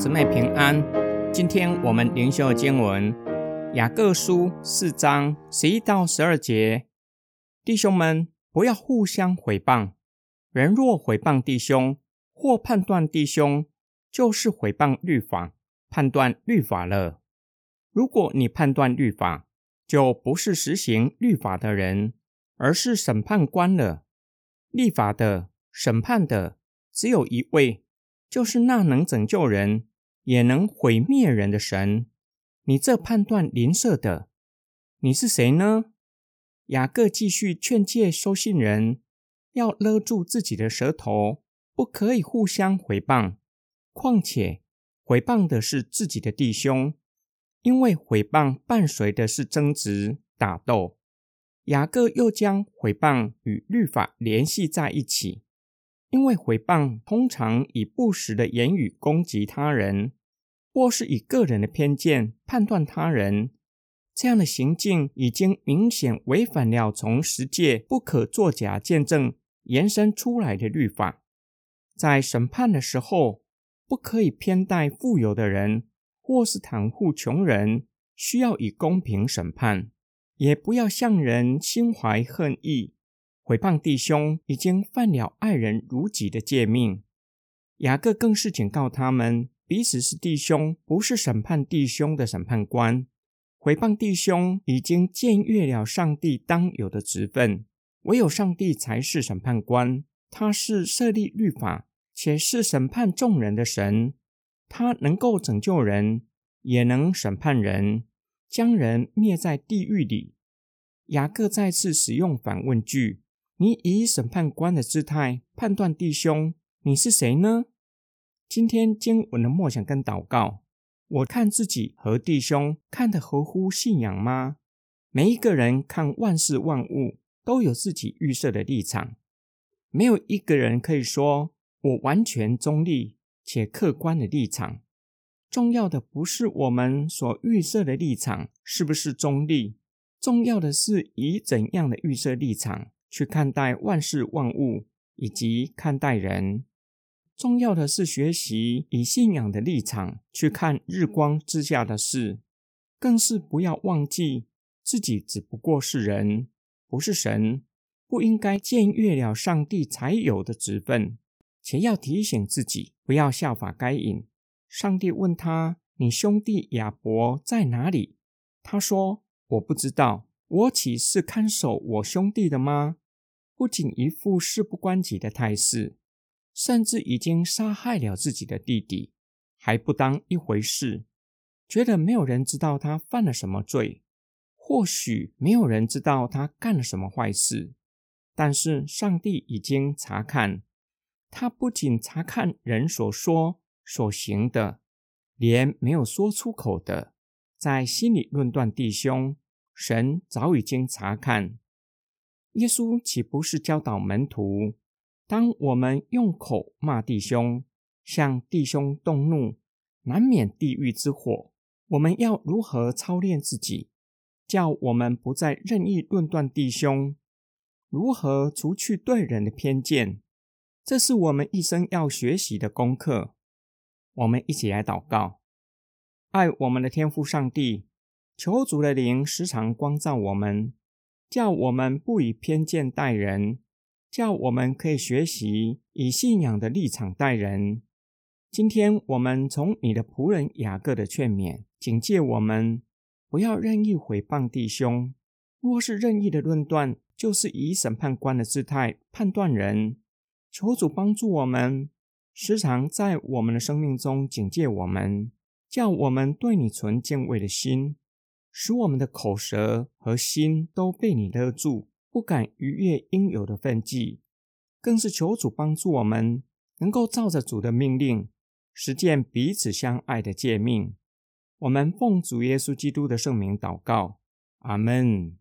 姊妹平安。今天我们灵修的经文《雅各书》四章十一到十二节。弟兄们，不要互相毁谤。人若毁谤弟兄，或判断弟兄，就是毁谤律法，判断律法了。如果你判断律法，就不是实行律法的人，而是审判官了。立法的、审判的，只有一位。就是那能拯救人，也能毁灭人的神。你这判断邻舍的，你是谁呢？雅各继续劝诫收信人，要勒住自己的舌头，不可以互相毁谤。况且毁谤的是自己的弟兄，因为毁谤伴随的是争执、打斗。雅各又将毁谤与律法联系在一起。因为毁谤通常以不实的言语攻击他人，或是以个人的偏见判断他人，这样的行径已经明显违反了从十诫不可作假见证延伸出来的律法。在审判的时候，不可以偏待富有的人，或是袒护穷人，需要以公平审判，也不要向人心怀恨意。毁谤弟兄已经犯了爱人如己的诫命。雅各更是警告他们，彼此是弟兄，不是审判弟兄的审判官。毁谤弟兄已经僭越了上帝当有的职分，唯有上帝才是审判官。他是设立律法，且是审判众人的神。他能够拯救人，也能审判人，将人灭在地狱里。雅各再次使用反问句。你以审判官的姿态判断弟兄，你是谁呢？今天经文的默想跟祷告，我看自己和弟兄看得合乎信仰吗？每一个人看万事万物都有自己预设的立场，没有一个人可以说我完全中立且客观的立场。重要的不是我们所预设的立场是不是中立，重要的是以怎样的预设立场。去看待万事万物，以及看待人。重要的是学习以信仰的立场去看日光之下的事，更是不要忘记自己只不过是人，不是神，不应该僭越了上帝才有的职分。且要提醒自己，不要效法该隐。上帝问他：“你兄弟亚伯在哪里？”他说：“我不知道。我岂是看守我兄弟的吗？”不仅一副事不关己的态势，甚至已经杀害了自己的弟弟，还不当一回事，觉得没有人知道他犯了什么罪，或许没有人知道他干了什么坏事，但是上帝已经查看他，不仅查看人所说所行的，连没有说出口的，在心里论断弟兄，神早已经查看。耶稣岂不是教导门徒：当我们用口骂弟兄，向弟兄动怒，难免地狱之火。我们要如何操练自己，叫我们不再任意论断弟兄？如何除去对人的偏见？这是我们一生要学习的功课。我们一起来祷告：爱我们的天父上帝，求主的灵时常光照我们。叫我们不以偏见待人，叫我们可以学习以信仰的立场待人。今天我们从你的仆人雅各的劝勉，警戒我们不要任意毁谤弟兄。若是任意的论断，就是以审判官的姿态判断人。求主帮助我们，时常在我们的生命中警戒我们，叫我们对你存敬畏的心。使我们的口舌和心都被你勒住，不敢逾越应有的分际，更是求主帮助我们，能够照着主的命令，实践彼此相爱的诫命。我们奉主耶稣基督的圣名祷告，阿门。